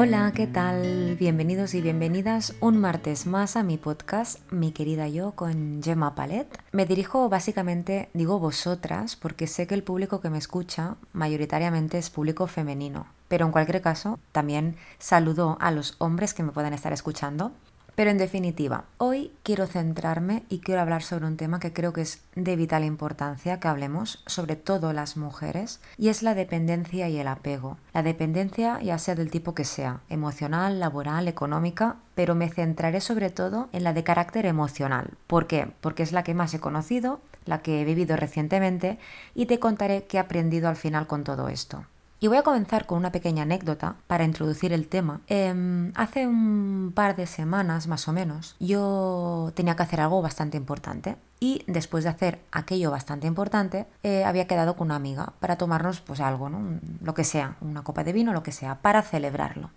Hola, ¿qué tal? Bienvenidos y bienvenidas un martes más a mi podcast, mi querida yo, con Gemma Palet. Me dirijo básicamente, digo vosotras, porque sé que el público que me escucha mayoritariamente es público femenino. Pero en cualquier caso, también saludo a los hombres que me puedan estar escuchando. Pero en definitiva, hoy quiero centrarme y quiero hablar sobre un tema que creo que es de vital importancia que hablemos, sobre todo las mujeres, y es la dependencia y el apego. La dependencia ya sea del tipo que sea, emocional, laboral, económica, pero me centraré sobre todo en la de carácter emocional. ¿Por qué? Porque es la que más he conocido, la que he vivido recientemente y te contaré qué he aprendido al final con todo esto. Y voy a comenzar con una pequeña anécdota para introducir el tema. Em, hace un par de semanas más o menos yo tenía que hacer algo bastante importante y después de hacer aquello bastante importante eh, había quedado con una amiga para tomarnos pues algo, ¿no? lo que sea, una copa de vino, lo que sea, para celebrarlo.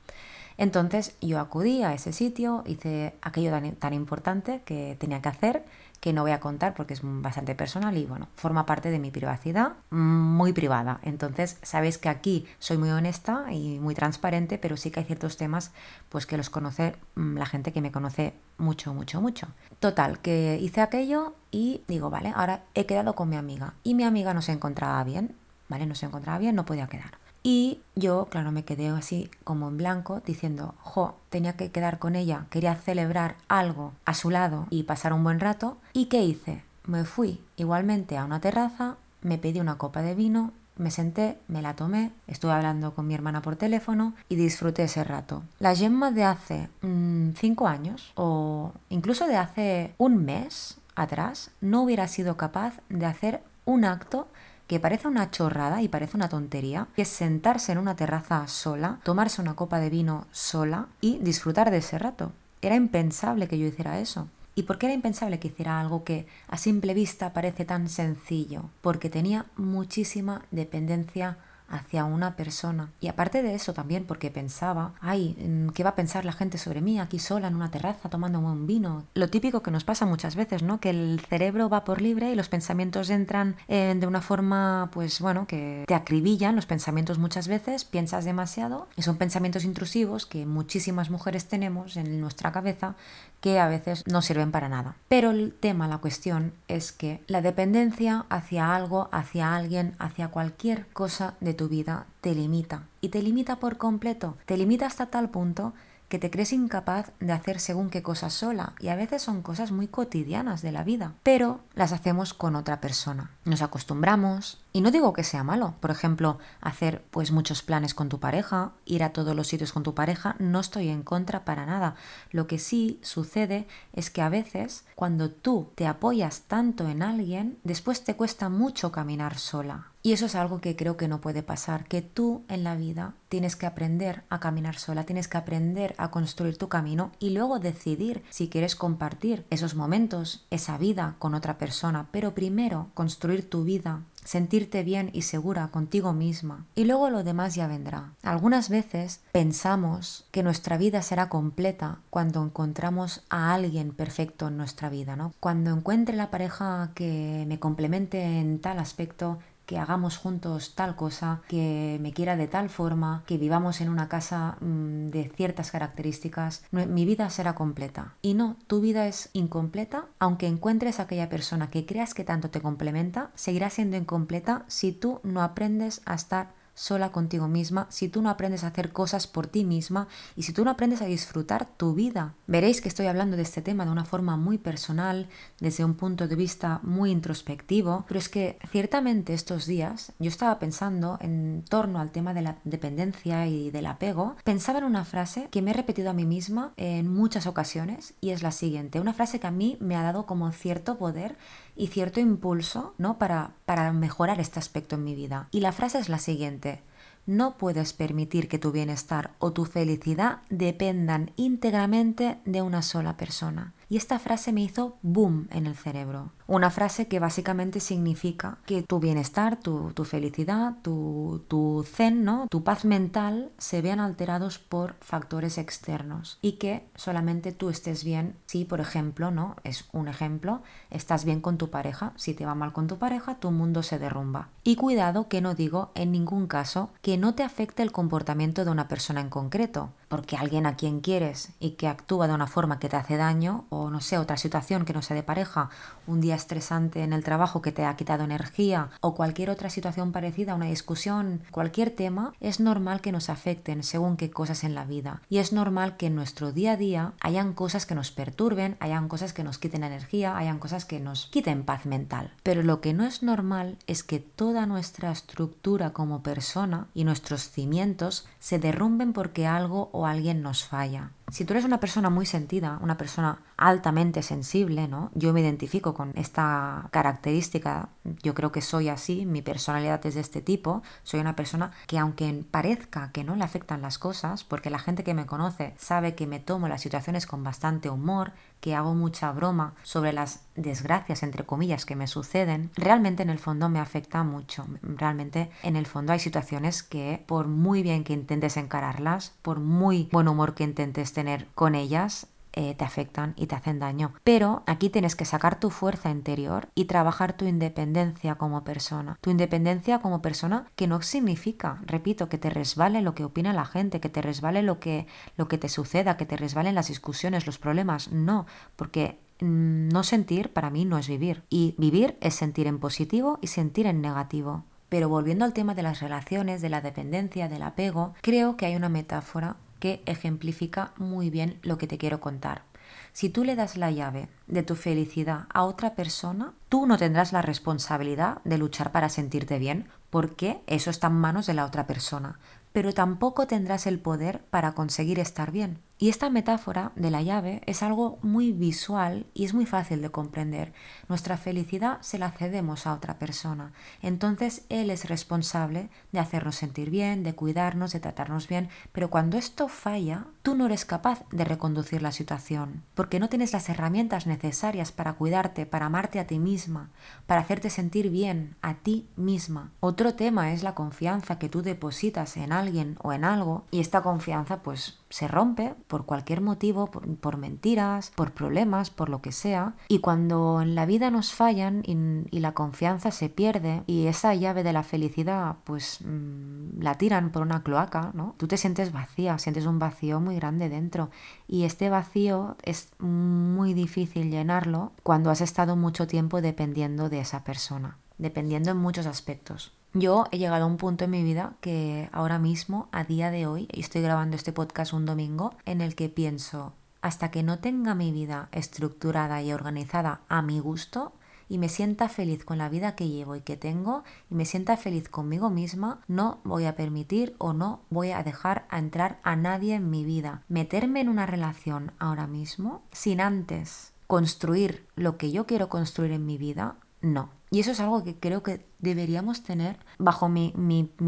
Entonces yo acudí a ese sitio, hice aquello tan importante que tenía que hacer que no voy a contar porque es bastante personal y bueno, forma parte de mi privacidad muy privada. Entonces, sabéis que aquí soy muy honesta y muy transparente, pero sí que hay ciertos temas pues que los conoce mm, la gente que me conoce mucho, mucho, mucho. Total, que hice aquello y digo, vale, ahora he quedado con mi amiga y mi amiga no se encontraba bien, ¿vale? No se encontraba bien, no podía quedar. Y yo, claro, me quedé así como en blanco diciendo, jo, tenía que quedar con ella, quería celebrar algo a su lado y pasar un buen rato. ¿Y qué hice? Me fui igualmente a una terraza, me pedí una copa de vino, me senté, me la tomé, estuve hablando con mi hermana por teléfono y disfruté ese rato. La Gemma de hace mm, cinco años o incluso de hace un mes atrás no hubiera sido capaz de hacer un acto que parece una chorrada y parece una tontería, que es sentarse en una terraza sola, tomarse una copa de vino sola y disfrutar de ese rato. Era impensable que yo hiciera eso. ¿Y por qué era impensable que hiciera algo que a simple vista parece tan sencillo? Porque tenía muchísima dependencia hacia una persona. Y aparte de eso también porque pensaba, ay, mm, ¿qué va a pensar la gente sobre mí aquí sola en una terraza tomando un vino? Lo típico que nos pasa muchas veces, ¿no? Que el cerebro va por libre y los pensamientos entran eh, de una forma, pues bueno, que te acribillan los pensamientos muchas veces, piensas demasiado y son pensamientos intrusivos que muchísimas mujeres tenemos en nuestra cabeza que a veces no sirven para nada. Pero el tema, la cuestión es que la dependencia hacia algo, hacia alguien, hacia cualquier cosa de vida te limita. Y te limita por completo. Te limita hasta tal punto que te crees incapaz de hacer según qué cosas sola y a veces son cosas muy cotidianas de la vida, pero las hacemos con otra persona. Nos acostumbramos y no digo que sea malo, por ejemplo, hacer pues muchos planes con tu pareja, ir a todos los sitios con tu pareja, no estoy en contra para nada. Lo que sí sucede es que a veces cuando tú te apoyas tanto en alguien, después te cuesta mucho caminar sola. Y eso es algo que creo que no puede pasar, que tú en la vida tienes que aprender a caminar sola, tienes que aprender a construir tu camino y luego decidir si quieres compartir esos momentos, esa vida con otra persona, pero primero construir tu vida sentirte bien y segura contigo misma y luego lo demás ya vendrá. Algunas veces pensamos que nuestra vida será completa cuando encontramos a alguien perfecto en nuestra vida, ¿no? Cuando encuentre la pareja que me complemente en tal aspecto, que hagamos juntos tal cosa, que me quiera de tal forma, que vivamos en una casa mm, de ciertas características, mi vida será completa. Y no, tu vida es incompleta, aunque encuentres aquella persona que creas que tanto te complementa, seguirá siendo incompleta si tú no aprendes a estar sola contigo misma, si tú no aprendes a hacer cosas por ti misma y si tú no aprendes a disfrutar tu vida. Veréis que estoy hablando de este tema de una forma muy personal, desde un punto de vista muy introspectivo, pero es que ciertamente estos días yo estaba pensando en torno al tema de la dependencia y del apego, pensaba en una frase que me he repetido a mí misma en muchas ocasiones y es la siguiente, una frase que a mí me ha dado como cierto poder y cierto impulso ¿no? para, para mejorar este aspecto en mi vida. Y la frase es la siguiente. No puedes permitir que tu bienestar o tu felicidad dependan íntegramente de una sola persona y esta frase me hizo boom en el cerebro. Una frase que básicamente significa que tu bienestar, tu, felicidad, tu, tu zen, ¿no? tu paz mental se vean alterados por factores externos y que solamente tú estés bien si, por ejemplo, ¿no? es un ejemplo, estás bien con tu pareja. Si te va mal con tu pareja, tu mundo se derrumba. Y cuidado que no digo en ningún caso que no te afecte el comportamiento de una persona en concreto porque alguien a quien quieres y que actúa de una forma que te hace daño, no sé, otra situación que no sea de pareja, un día estresante en el trabajo que te ha quitado energía, o cualquier otra situación parecida, una discusión, cualquier tema, es normal que nos afecten según qué cosas en la vida. Y es normal que en nuestro día a día hayan cosas que nos perturben, hayan cosas que nos quiten energía, hayan cosas que nos quiten paz mental. Pero lo que no es normal es que toda nuestra estructura como persona y nuestros cimientos se derrumben porque algo o alguien nos falla. Si tú eres una persona muy sentida, una persona altamente sensible, ¿no? Yo me identifico con esta característica, yo creo que soy así, mi personalidad es de este tipo, soy una persona que aunque parezca que no le afectan las cosas, porque la gente que me conoce sabe que me tomo las situaciones con bastante humor, que hago mucha broma sobre las desgracias, entre comillas, que me suceden, realmente en el fondo me afecta mucho. Realmente en el fondo hay situaciones que por muy bien que intentes encararlas, por muy buen humor que intentes tener con ellas, eh, te afectan y te hacen daño. Pero aquí tienes que sacar tu fuerza interior y trabajar tu independencia como persona. Tu independencia como persona que no significa, repito, que te resbale lo que opina la gente, que te resbale lo que, lo que te suceda, que te resbalen las discusiones, los problemas. No, porque mm, no sentir para mí no es vivir. Y vivir es sentir en positivo y sentir en negativo. Pero volviendo al tema de las relaciones, de la dependencia, del apego, creo que hay una metáfora que ejemplifica muy bien lo que te quiero contar. Si tú le das la llave de tu felicidad a otra persona, tú no tendrás la responsabilidad de luchar para sentirte bien, porque eso está en manos de la otra persona pero tampoco tendrás el poder para conseguir estar bien. Y esta metáfora de la llave es algo muy visual y es muy fácil de comprender. Nuestra felicidad se la cedemos a otra persona. Entonces Él es responsable de hacernos sentir bien, de cuidarnos, de tratarnos bien. Pero cuando esto falla, tú no eres capaz de reconducir la situación, porque no tienes las herramientas necesarias para cuidarte, para amarte a ti misma, para hacerte sentir bien a ti misma. Otro tema es la confianza que tú depositas en alguien o en algo y esta confianza pues se rompe por cualquier motivo, por, mentiras, por problemas, por lo que sea. Y cuando en la vida nos fallan y, la confianza se pierde y esa llave de la felicidad pues mm, la tiran por una cloaca, ¿no? Tú te sientes vacía, sientes un vacío muy grande dentro. Y este vacío es muy difícil llenarlo cuando has estado mucho tiempo dependiendo de esa persona, dependiendo en muchos aspectos. Yo he llegado a un punto en mi vida que ahora mismo, a día de hoy, y estoy grabando este podcast un domingo, en el que pienso, hasta que no tenga mi vida estructurada y organizada a mi gusto, y me sienta feliz con la vida que llevo y que tengo y me sienta feliz conmigo misma, no voy a permitir o no voy a dejar entrar a nadie en mi vida. Meterme en una relación ahora mismo sin antes construir lo que yo quiero construir en mi vida, no. Y eso es algo que creo que deberíamos tener bajo mi,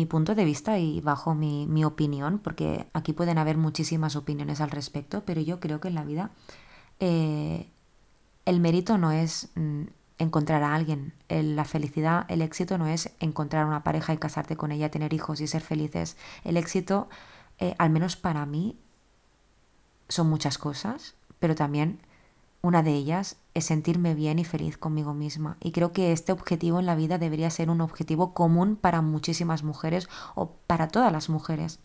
punto de vista y bajo mi, opinión, porque aquí pueden haber muchísimas opiniones al respecto, pero yo creo que en la vida eh, el mérito no es mm, encontrar a alguien, la felicidad, el éxito no es encontrar una pareja y casarte con ella, tener hijos y ser felices. El éxito, eh, al menos para mí, son muchas cosas, pero también una de ellas es sentirme bien y feliz conmigo misma. Y creo que este objetivo en la vida debería ser un objetivo común para muchísimas mujeres o para todas las mujeres.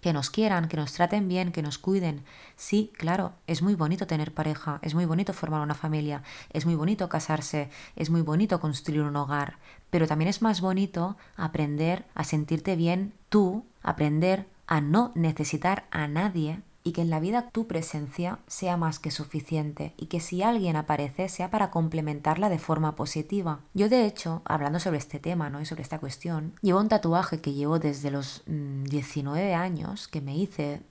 Que nos quieran, que nos traten bien, que nos cuiden. Sí, claro, es muy bonito tener pareja, es muy bonito formar una familia, es muy bonito casarse, es muy bonito construir un hogar, pero también es más bonito aprender a sentirte bien tú, aprender a no necesitar a nadie y que en la vida tu presencia sea más que suficiente y que si alguien aparece sea para complementarla de forma positiva. Yo de hecho, hablando sobre este tema ¿no? y sobre esta cuestión, llevo un tatuaje que llevo desde los 19 mm, años que me hice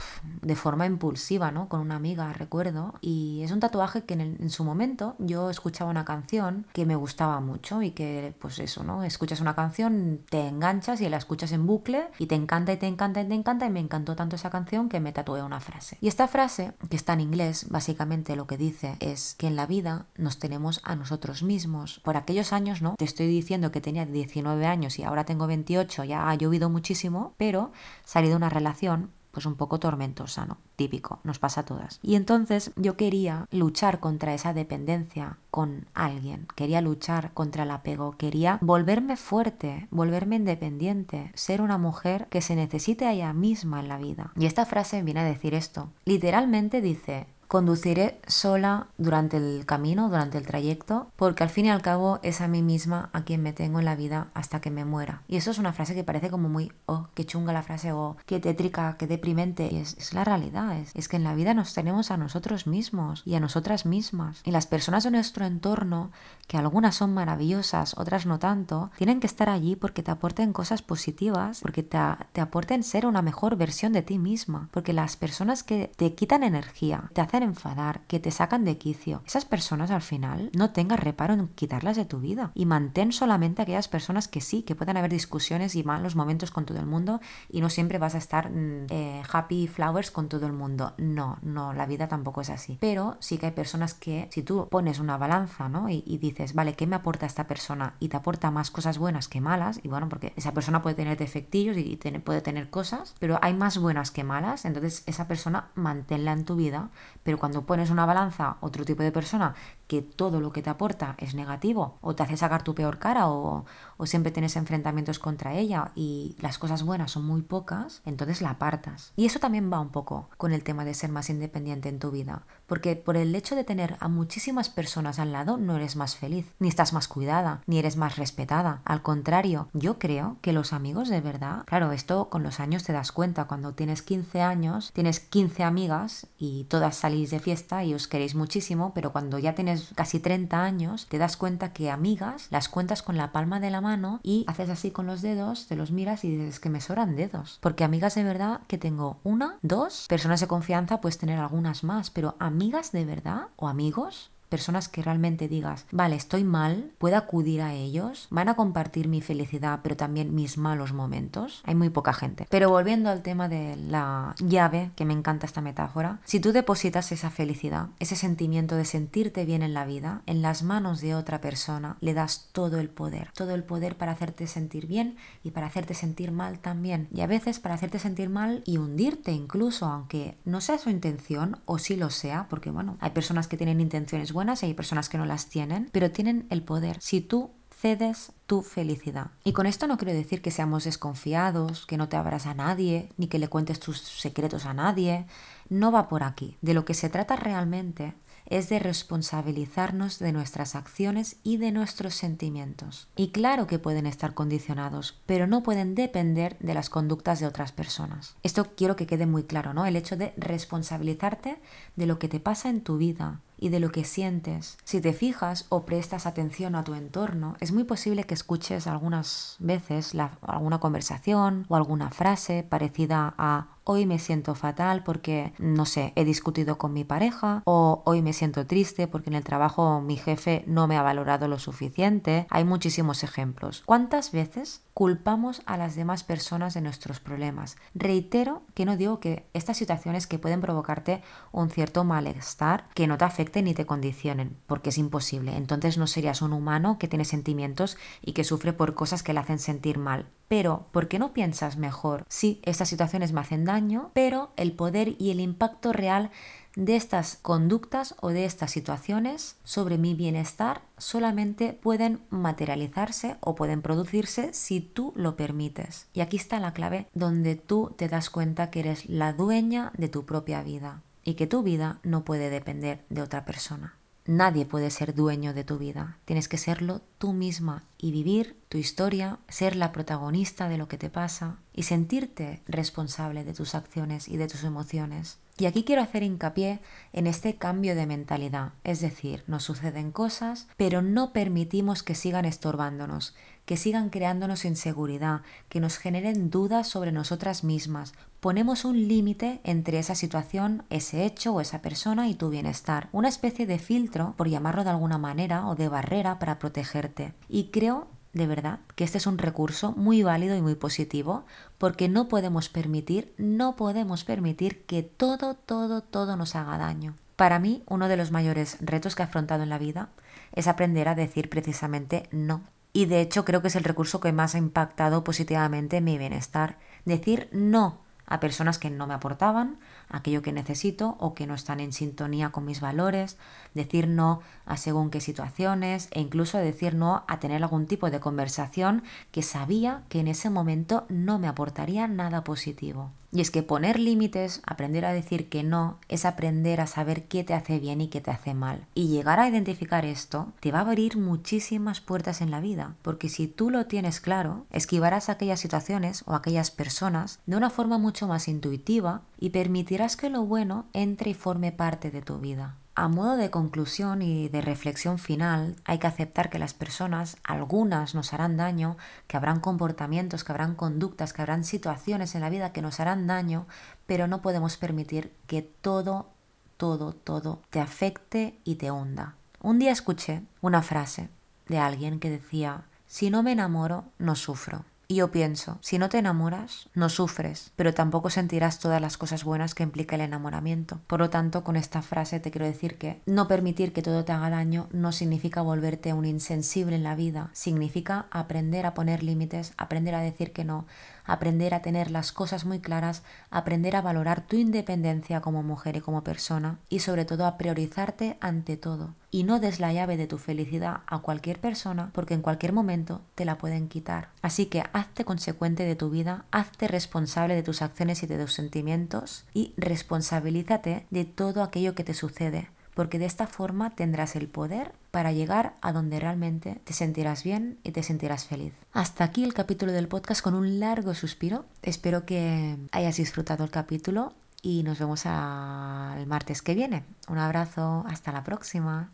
de forma impulsiva ¿no? con una amiga, recuerdo, y es un tatuaje que en, en, su momento yo escuchaba una canción que me gustaba mucho y que pues eso, ¿no? Escuchas una canción, te enganchas y la escuchas en bucle y te encanta y te encanta y te encanta y me encantó tanto esa canción que me tatué una frase. Y esta frase, que está en inglés, básicamente lo que dice es que en la vida nos tenemos a nosotros mismos. Por aquellos años, ¿no? Te estoy diciendo que tenía 19 años y ahora tengo 28, ya ha llovido muchísimo, pero salí de una relación pues un poco tormentosa, ¿no? Típico, nos pasa a todas. Y entonces yo quería luchar contra esa dependencia con alguien, quería luchar contra el apego, quería volverme fuerte, volverme independiente, ser una mujer que se necesite a ella misma en la vida. Y esta frase viene a decir esto. Literalmente dice, Conduciré sola durante el camino, durante el trayecto, porque al fin y al cabo es a mí misma a quien me tengo en la vida hasta que me muera. Y eso es una frase que parece como muy, oh, qué chunga la frase, o oh, qué tétrica, qué deprimente. Y es, la realidad, es, es que en la vida nos tenemos a nosotros mismos y a nosotras mismas. Y las personas de nuestro entorno, que algunas son maravillosas, otras no tanto, tienen que estar allí porque te aporten cosas positivas, porque te, te aporten ser una mejor versión de ti misma. Porque las personas que te quitan energía, te hacen enfadar, que te sacan de quicio. Esas personas al final no tengas reparo en quitarlas de tu vida y mantén solamente aquellas personas que sí, que puedan haber discusiones y malos momentos con todo el mundo y no siempre vas a estar mm, eh, happy flowers con todo el mundo. No, no, la vida tampoco es así. Pero sí que hay personas que si tú pones una balanza, ¿no? Y, dices, vale, ¿qué me aporta esta persona? Y te aporta más cosas buenas que malas, y bueno, porque esa persona puede tener defectillos y, puede tener cosas, pero hay más buenas que malas, entonces esa persona manténla en tu vida, pero cuando pones una balanza, otro tipo de persona que todo lo que te aporta es negativo o te hace sacar tu peor cara o, o siempre tienes enfrentamientos contra ella y las cosas buenas son muy pocas, entonces la apartas. Y eso también va un poco con el tema de ser más independiente en tu vida, porque por el hecho de tener a muchísimas personas al lado no eres más feliz, ni estás más cuidada, ni eres más respetada. Al contrario, yo creo que los amigos de verdad, claro, esto con los años te das cuenta, cuando tienes 15 años, tienes 15 amigas y todas salís de fiesta y os queréis muchísimo, pero cuando ya tienes casi 30 años, te das cuenta que amigas las cuentas con la palma de la mano y haces así con los dedos, te los miras y dices que me sobran dedos. Porque amigas de verdad que tengo una, dos, personas de confianza puedes tener algunas más, pero amigas de verdad o amigos personas que realmente digas, vale, estoy mal, puedo acudir a ellos, van a compartir mi felicidad, pero también mis malos momentos. Hay muy poca gente. Pero volviendo al tema de la llave, que me encanta esta metáfora, si tú depositas esa felicidad, ese sentimiento de sentirte bien en la vida, en las manos de otra persona, le das todo el poder, todo el poder para hacerte sentir bien y para hacerte sentir mal también. Y a veces para hacerte sentir mal y hundirte incluso, aunque no sea su intención o sí lo sea, porque bueno, hay personas que tienen intenciones buenas, y hay personas que no las tienen, pero tienen el poder. Si tú cedes tu felicidad. Y con esto no quiero decir que seamos desconfiados, que no te abras a nadie, ni que le cuentes tus secretos a nadie. No va por aquí. De lo que se trata realmente es de responsabilizarnos de nuestras acciones y de nuestros sentimientos. Y claro que pueden estar condicionados, pero no pueden depender de las conductas de otras personas. Esto quiero que quede muy claro, ¿no? El hecho de responsabilizarte de lo que te pasa en tu vida, y de lo que sientes. Si te fijas o prestas atención a tu entorno, es muy posible que escuches algunas veces alguna conversación o alguna frase parecida a hoy me siento fatal porque, no sé, he discutido con mi pareja o hoy me siento triste porque en el trabajo mi jefe no me ha valorado lo suficiente. Hay muchísimos ejemplos. ¿Cuántas veces culpamos a las demás personas de nuestros problemas? Reitero que no digo que estas situaciones que pueden provocarte un cierto malestar que no te ni te condicionen, porque es imposible. Entonces no serías un humano que tiene sentimientos y que sufre por cosas que le hacen sentir mal. Pero, ¿por qué no piensas mejor? Sí, estas situaciones me hacen daño, pero el poder y el impacto real de estas conductas o de estas situaciones sobre mi bienestar solamente pueden materializarse o pueden producirse si tú lo permites. Y aquí está la clave donde tú te das cuenta que eres la dueña de tu propia vida y que tu vida no puede depender de otra persona. Nadie puede ser dueño de tu vida, tienes que serlo tú misma y vivir tu historia, ser la protagonista de lo que te pasa y sentirte responsable de tus acciones y de tus emociones. Y aquí quiero hacer hincapié en este cambio de mentalidad, es decir, nos suceden cosas, pero no permitimos que sigan estorbándonos, que sigan creándonos inseguridad, que nos generen dudas sobre nosotras mismas. Ponemos un límite entre esa situación, ese hecho o esa persona y tu bienestar, una especie de filtro, por llamarlo de alguna manera, o de barrera para protegerte. Y creo de verdad que este es un recurso muy válido y muy positivo porque no podemos permitir, no podemos permitir que todo, todo, todo nos haga daño. Para mí, uno de los mayores retos que he afrontado en la vida es aprender a decir precisamente no. Y de hecho creo que es el recurso que más ha impactado positivamente en mi bienestar. Decir no a personas que no me aportaban aquello que necesito o que no están en sintonía con mis valores, decir no a según qué situaciones e incluso decir no a tener algún tipo de conversación que sabía que en ese momento no me aportaría nada positivo. Y es que poner límites, aprender a decir que no, es aprender a saber qué te hace bien y qué te hace mal. Y llegar a identificar esto te va a abrir muchísimas puertas en la vida, porque si tú lo tienes claro, esquivarás aquellas situaciones o aquellas personas de una forma mucho más intuitiva y permitirás que lo bueno entre y forme parte de tu vida. A modo de conclusión y de reflexión final, hay que aceptar que las personas, algunas nos harán daño, que habrán comportamientos, que habrán conductas, que habrán situaciones en la vida que nos harán daño, pero no podemos permitir que todo, todo, todo te afecte y te hunda. Un día escuché una frase de alguien que decía, si no me enamoro, no sufro. Y yo pienso, si no te enamoras, no sufres, pero tampoco sentirás todas las cosas buenas que implica el enamoramiento. Por lo tanto, con esta frase te quiero decir que no permitir que todo te haga daño no significa volverte un insensible en la vida, significa aprender a poner límites, aprender a decir que no, aprender a tener las cosas muy claras, aprender a valorar tu independencia como mujer y como persona y sobre todo a priorizarte ante todo. Y no des la llave de tu felicidad a cualquier persona porque en cualquier momento te la pueden quitar. Así que hazte consecuente de tu vida, hazte responsable de tus acciones y de tus sentimientos y responsabilízate de todo aquello que te sucede porque de esta forma tendrás el poder para llegar a donde realmente te sentirás bien y te sentirás feliz. Hasta aquí el capítulo del podcast con un largo suspiro. Espero que hayas disfrutado el capítulo y nos vemos el martes que viene. Un abrazo, hasta la próxima.